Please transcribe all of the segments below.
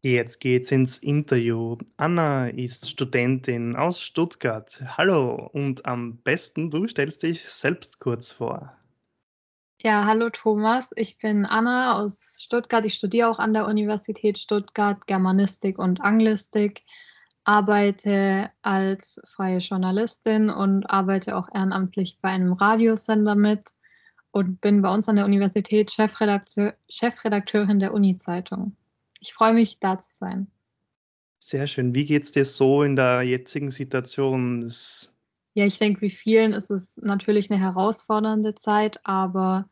Jetzt geht's ins Interview. Anna ist Studentin aus Stuttgart. Hallo und am besten du stellst dich selbst kurz vor. Ja, hallo Thomas, ich bin Anna aus Stuttgart. Ich studiere auch an der Universität Stuttgart Germanistik und Anglistik, arbeite als freie Journalistin und arbeite auch ehrenamtlich bei einem Radiosender mit und bin bei uns an der Universität Chefredakteur, Chefredakteurin der Uni-Zeitung. Ich freue mich, da zu sein. Sehr schön. Wie geht es dir so in der jetzigen Situation? Das ja, ich denke, wie vielen ist es natürlich eine herausfordernde Zeit, aber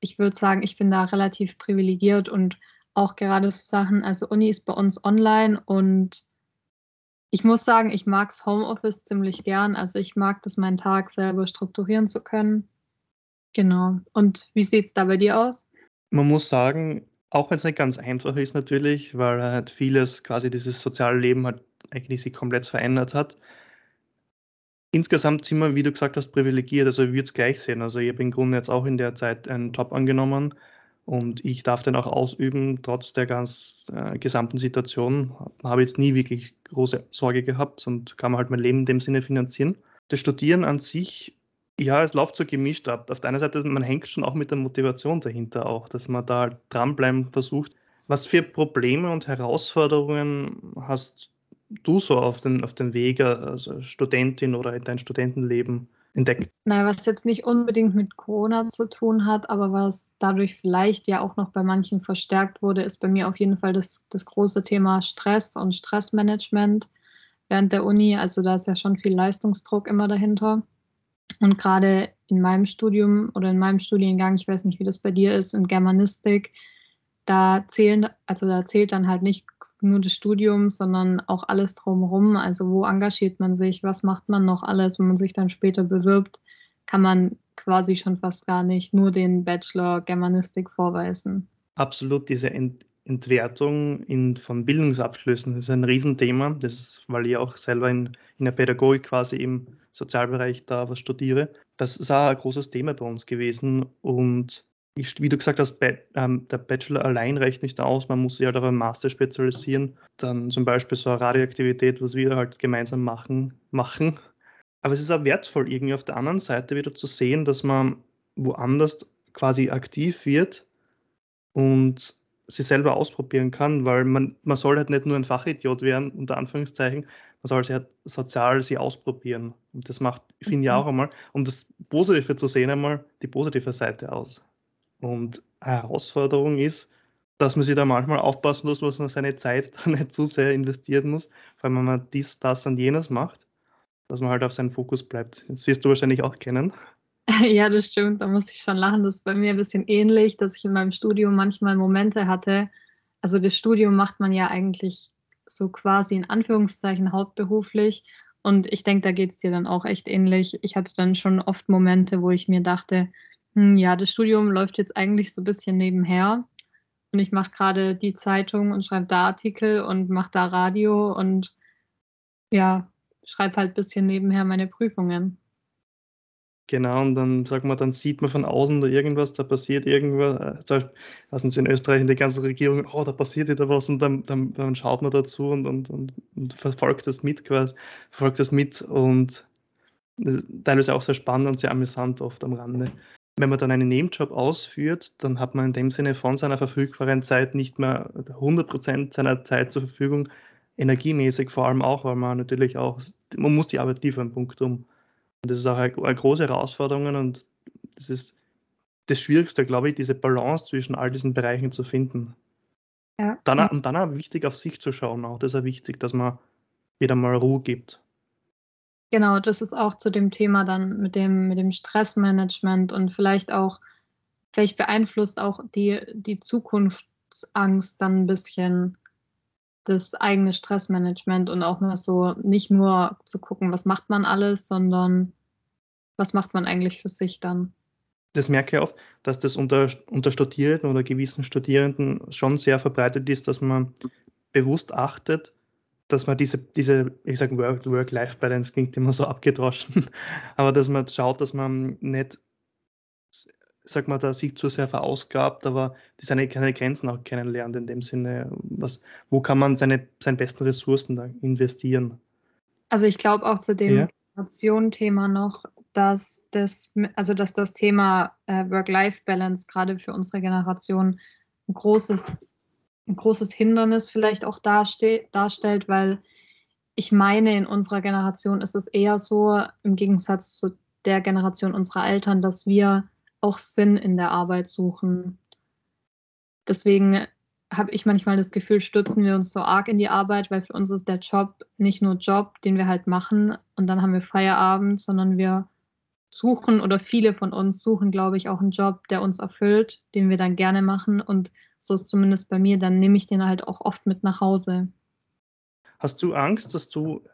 ich würde sagen, ich bin da relativ privilegiert und auch gerade so Sachen, also Uni ist bei uns online und ich muss sagen, ich mag das Homeoffice ziemlich gern. Also ich mag das, meinen Tag selber strukturieren zu können. Genau. Und wie sieht es da bei dir aus? Man muss sagen, auch wenn es nicht ganz einfach ist natürlich, weil halt vieles, quasi dieses soziale Leben halt eigentlich sich komplett verändert hat. Insgesamt sind wir, wie du gesagt hast, privilegiert. Also ich würde es gleich sehen. Also ich habe im Grunde jetzt auch in der Zeit einen Job angenommen und ich darf den auch ausüben, trotz der ganz äh, gesamten Situation. Habe jetzt nie wirklich große Sorge gehabt und kann halt mein Leben in dem Sinne finanzieren. Das Studieren an sich ja, es läuft so gemischt ab. Auf der einen Seite, man hängt schon auch mit der Motivation dahinter auch, dass man da dranbleiben versucht. Was für Probleme und Herausforderungen hast du so auf den, auf den Weg als Studentin oder in dein Studentenleben entdeckt? Naja, was jetzt nicht unbedingt mit Corona zu tun hat, aber was dadurch vielleicht ja auch noch bei manchen verstärkt wurde, ist bei mir auf jeden Fall das, das große Thema Stress und Stressmanagement während der Uni. Also da ist ja schon viel Leistungsdruck immer dahinter. Und gerade in meinem Studium oder in meinem Studiengang, ich weiß nicht, wie das bei dir ist, in Germanistik, da zählen, also da zählt dann halt nicht nur das Studium, sondern auch alles drumherum. Also wo engagiert man sich, was macht man noch alles, wenn man sich dann später bewirbt, kann man quasi schon fast gar nicht nur den Bachelor Germanistik vorweisen. Absolut, diese Ent Entwertung in, von Bildungsabschlüssen ist ein Riesenthema, das, weil ich auch selber in, in der Pädagogik quasi im Sozialbereich da was studiere. Das ist auch ein großes Thema bei uns gewesen und ich, wie du gesagt hast, ähm, der Bachelor allein reicht nicht aus, man muss sich halt auf einen Master spezialisieren, dann zum Beispiel so eine Radioaktivität, was wir halt gemeinsam machen, machen. Aber es ist auch wertvoll, irgendwie auf der anderen Seite wieder zu sehen, dass man woanders quasi aktiv wird und sich selber ausprobieren kann, weil man, man soll halt nicht nur ein Fachidiot werden, unter Anführungszeichen, man soll sich halt sozial sich ausprobieren. Und das macht, finde ich mhm. auch einmal, um das Positive zu sehen, einmal die positive Seite aus. Und eine Herausforderung ist, dass man sich da manchmal aufpassen muss, dass man seine Zeit da nicht zu sehr investieren muss, wenn man dies, das und jenes macht, dass man halt auf seinen Fokus bleibt. Das wirst du wahrscheinlich auch kennen. Ja, das stimmt. Da muss ich schon lachen. Das ist bei mir ein bisschen ähnlich, dass ich in meinem Studium manchmal Momente hatte. Also das Studium macht man ja eigentlich so quasi in Anführungszeichen hauptberuflich. Und ich denke, da geht es dir dann auch echt ähnlich. Ich hatte dann schon oft Momente, wo ich mir dachte, hm, ja, das Studium läuft jetzt eigentlich so ein bisschen nebenher. Und ich mache gerade die Zeitung und schreibe da Artikel und mache da Radio und ja, schreibe halt ein bisschen nebenher meine Prüfungen. Genau, und dann sagt man, dann sieht man von außen da irgendwas, da passiert irgendwas. Äh, zum Beispiel, lassen Sie in Österreich in der ganzen Regierung, oh, da passiert wieder was und dann, dann, dann schaut man dazu und, und, und, und, verfolgt das mit quasi, verfolgt das mit und teilweise auch sehr spannend und sehr amüsant oft am Rande. Wenn man dann einen Nebenjob ausführt, dann hat man in dem Sinne von seiner verfügbaren Zeit nicht mehr 100% seiner Zeit zur Verfügung, energiemäßig vor allem auch, weil man natürlich auch, man muss die Arbeit liefern, Punkt um. Und das ist auch eine, eine große Herausforderung und das ist das Schwierigste, glaube ich, diese Balance zwischen all diesen Bereichen zu finden. Ja. Dann, und dann auch wichtig, auf sich zu schauen. Auch das ist auch wichtig, dass man wieder mal Ruhe gibt. Genau, das ist auch zu dem Thema dann mit dem, mit dem Stressmanagement und vielleicht auch, vielleicht beeinflusst auch die, die Zukunftsangst dann ein bisschen das eigene Stressmanagement und auch mal so nicht nur zu gucken, was macht man alles, sondern was macht man eigentlich für sich dann. Das merke ich auch, dass das unter, unter Studierenden oder gewissen Studierenden schon sehr verbreitet ist, dass man bewusst achtet, dass man diese, diese ich sage Work-Life-Balance klingt immer so abgedroschen, aber dass man schaut, dass man nicht sag mal, da sich zu sehr verausgabt, aber die seine, keine Grenzen auch kennenlernt in dem Sinne. Was, wo kann man seine, seine besten Ressourcen da investieren? Also ich glaube auch zu dem ja. Generationen-Thema noch, dass das, also dass das Thema äh, Work-Life-Balance gerade für unsere Generation ein großes, ein großes Hindernis vielleicht auch darstellt, weil ich meine, in unserer Generation ist es eher so, im Gegensatz zu der Generation unserer Eltern, dass wir auch Sinn in der Arbeit suchen. Deswegen habe ich manchmal das Gefühl, stürzen wir uns so arg in die Arbeit, weil für uns ist der Job nicht nur Job, den wir halt machen und dann haben wir Feierabend, sondern wir suchen oder viele von uns suchen, glaube ich, auch einen Job, der uns erfüllt, den wir dann gerne machen und so ist zumindest bei mir, dann nehme ich den halt auch oft mit nach Hause. Hast du Angst, dass du,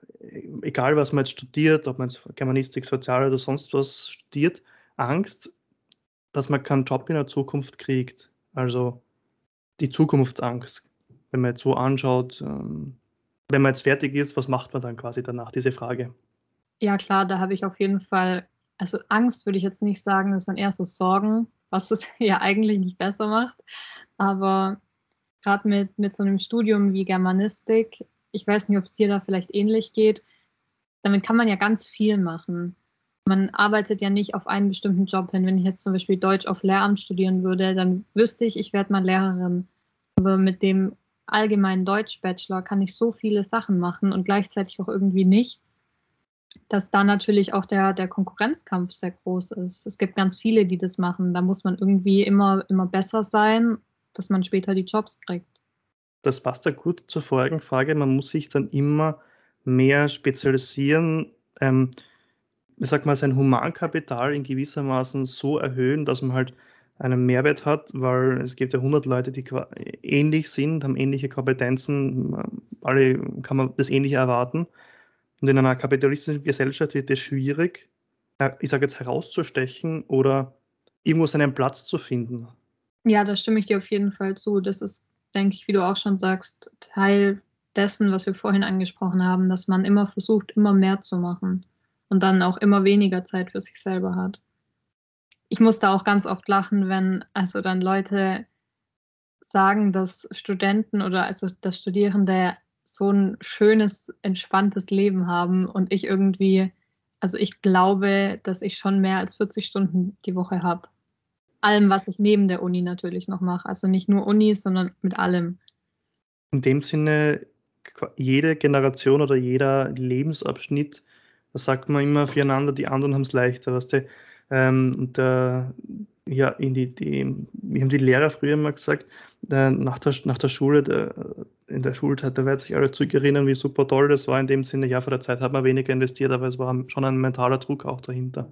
egal was man jetzt studiert, ob man jetzt Germanistik, Sozial oder sonst was studiert, Angst, dass man keinen Job in der Zukunft kriegt? Also die Zukunftsangst, wenn man jetzt so anschaut, ähm, wenn man jetzt fertig ist, was macht man dann quasi danach, diese Frage? Ja klar, da habe ich auf jeden Fall, also Angst würde ich jetzt nicht sagen, das sind eher so Sorgen, was es ja eigentlich nicht besser macht. Aber gerade mit, mit so einem Studium wie Germanistik ich weiß nicht, ob es dir da vielleicht ähnlich geht. Damit kann man ja ganz viel machen. Man arbeitet ja nicht auf einen bestimmten Job hin. Wenn ich jetzt zum Beispiel Deutsch auf Lehramt studieren würde, dann wüsste ich, ich werde mal Lehrerin. Aber mit dem allgemeinen Deutsch-Bachelor kann ich so viele Sachen machen und gleichzeitig auch irgendwie nichts, dass da natürlich auch der, der Konkurrenzkampf sehr groß ist. Es gibt ganz viele, die das machen. Da muss man irgendwie immer, immer besser sein, dass man später die Jobs kriegt das passt ja gut zur vorigen Frage. Man muss sich dann immer mehr spezialisieren. Ähm, ich sag mal, sein Humankapital in gewissermaßen so erhöhen, dass man halt einen Mehrwert hat, weil es gibt ja 100 Leute, die ähnlich sind, haben ähnliche Kompetenzen, alle kann man das Ähnliche erwarten. Und in einer kapitalistischen Gesellschaft wird es schwierig, äh, ich sage jetzt herauszustechen oder irgendwo seinen Platz zu finden. Ja, da stimme ich dir auf jeden Fall zu. Das ist denke ich, wie du auch schon sagst, Teil dessen, was wir vorhin angesprochen haben, dass man immer versucht, immer mehr zu machen und dann auch immer weniger Zeit für sich selber hat. Ich musste auch ganz oft lachen, wenn also dann Leute sagen, dass Studenten oder also dass Studierende so ein schönes, entspanntes Leben haben und ich irgendwie, also ich glaube, dass ich schon mehr als 40 Stunden die Woche habe allem, was ich neben der Uni natürlich noch mache. Also nicht nur Uni, sondern mit allem. In dem Sinne, jede Generation oder jeder Lebensabschnitt, da sagt man immer füreinander, die anderen haben es leichter. Weißt du? ähm, und äh, ja, in die, die, wie haben die Lehrer früher immer gesagt, äh, nach, der, nach der Schule, der, in der Schulzeit, da werden sich alle zurückerinnern, wie super toll das war. In dem Sinne, ja, vor der Zeit hat man weniger investiert, aber es war schon ein mentaler Druck auch dahinter.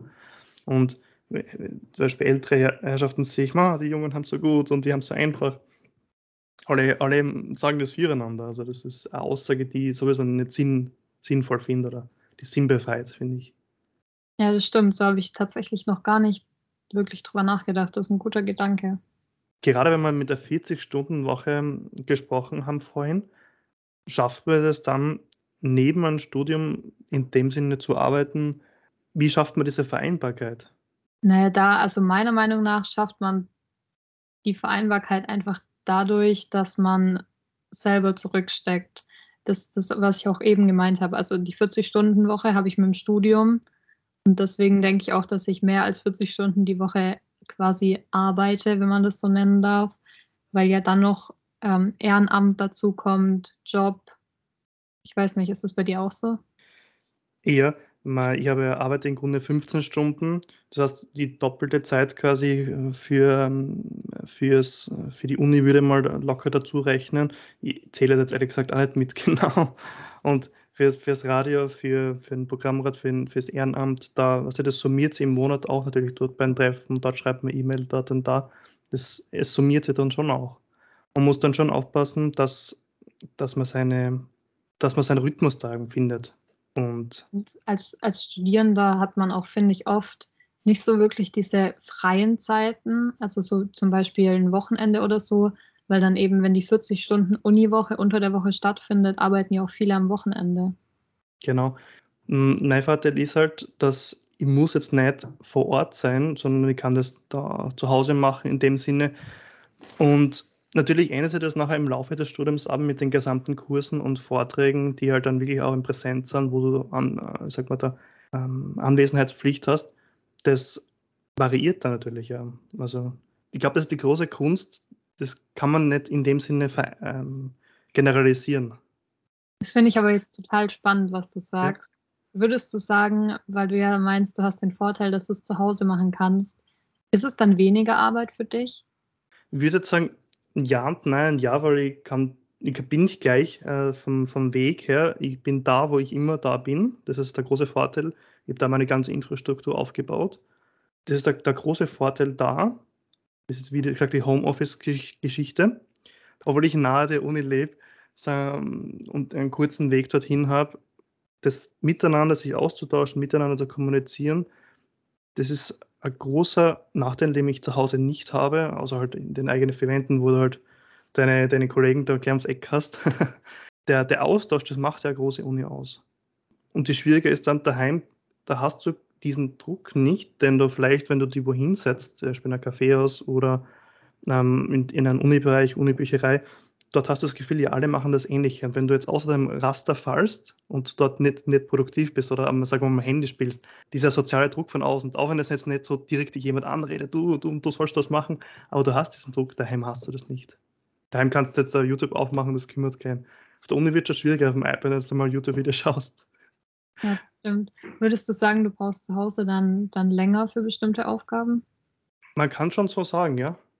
Und zum Beispiel ältere Herrschaften sehe ich, die Jungen haben es so gut und die haben es so einfach. Alle, alle sagen das füreinander. Also das ist eine Aussage, die ich sowieso nicht sinn, sinnvoll finde oder sinnbefreit, finde ich. Ja, das stimmt. So habe ich tatsächlich noch gar nicht wirklich drüber nachgedacht. Das ist ein guter Gedanke. Gerade wenn wir mit der 40-Stunden-Woche gesprochen haben vorhin, schafft man das dann neben einem Studium in dem Sinne zu arbeiten? Wie schafft man diese Vereinbarkeit? Naja, da, also meiner Meinung nach schafft man die Vereinbarkeit einfach dadurch, dass man selber zurücksteckt. Das, das, was ich auch eben gemeint habe. Also die 40-Stunden-Woche habe ich mit dem Studium. Und deswegen denke ich auch, dass ich mehr als 40 Stunden die Woche quasi arbeite, wenn man das so nennen darf, weil ja dann noch ähm, Ehrenamt dazu kommt, Job. Ich weiß nicht, ist das bei dir auch so? Eher, ich habe arbeite im Grunde 15 Stunden, das heißt die doppelte Zeit quasi für, ähm, fürs, für die Uni würde mal locker dazu rechnen. Ich zähle jetzt ehrlich gesagt auch nicht mit genau. Und fürs, fürs Radio, für, für ein Programmrat, für, fürs Ehrenamt, da, was das summiert sich im Monat auch natürlich dort beim Treffen, dort schreibt man E-Mail, dort und da. Das, es summiert sich dann schon auch. Man muss dann schon aufpassen, dass, dass man seine, dass man seinen Rhythmus da findet. Und, und als, als Studierender hat man auch, finde ich, oft nicht so wirklich diese freien Zeiten, also so zum Beispiel ein Wochenende oder so, weil dann eben, wenn die 40 Stunden Uniwoche unter der Woche stattfindet, arbeiten ja auch viele am Wochenende. Genau. Mein Vorteil ist halt, dass ich muss jetzt nicht vor Ort sein, sondern ich kann das da zu Hause machen in dem Sinne. Und natürlich ändert sich das nachher im Laufe des Studiums ab mit den gesamten Kursen und Vorträgen, die halt dann wirklich auch in Präsenz sind, wo du an, äh, sag mal, da, ähm, Anwesenheitspflicht hast. Das variiert dann natürlich ja. Also ich glaube, das ist die große Kunst. Das kann man nicht in dem Sinne ähm, generalisieren. Das finde ich aber jetzt total spannend, was du sagst. Ja. Würdest du sagen, weil du ja meinst, du hast den Vorteil, dass du es zu Hause machen kannst, ist es dann weniger Arbeit für dich? Ich würde jetzt ja und nein, ja, weil ich kann, ich bin nicht gleich äh, vom, vom Weg her. Ich bin da, wo ich immer da bin. Das ist der große Vorteil. Ich habe da meine ganze Infrastruktur aufgebaut. Das ist der, der große Vorteil da. Das ist, wie gesagt, die Homeoffice-Geschichte. Obwohl ich nahe der Uni lebe und einen kurzen Weg dorthin habe, das Miteinander sich auszutauschen, miteinander zu kommunizieren, das ist ein großer Nachteil, den ich zu Hause nicht habe, außer halt in den eigenen vier Wänden, wo du halt deine, deine Kollegen da gleich ums Eck hast. der, der Austausch, das macht ja eine große Uni aus. Und die Schwierige ist dann daheim, da hast du diesen Druck nicht, denn du vielleicht, wenn du dich wohin setzt, zum Beispiel in ein Kaffeehaus oder ähm, in, in einem Unibereich, Unibücherei, dort hast du das Gefühl, ja, alle machen das Ähnliche. Und wenn du jetzt außer dem Raster fallst und dort nicht, nicht produktiv bist oder sagen wir mal am Handy spielst, dieser soziale Druck von außen, auch wenn das jetzt nicht so direkt jemand anredet, du, du, du sollst das machen, aber du hast diesen Druck, daheim hast du das nicht. Daheim kannst du jetzt YouTube aufmachen, das kümmert keinen. Auf der Uni wird es schwieriger auf dem iPad, wenn du mal YouTube-Video schaust. Ja, stimmt. Würdest du sagen, du brauchst zu Hause dann, dann länger für bestimmte Aufgaben? Man kann schon so sagen, ja.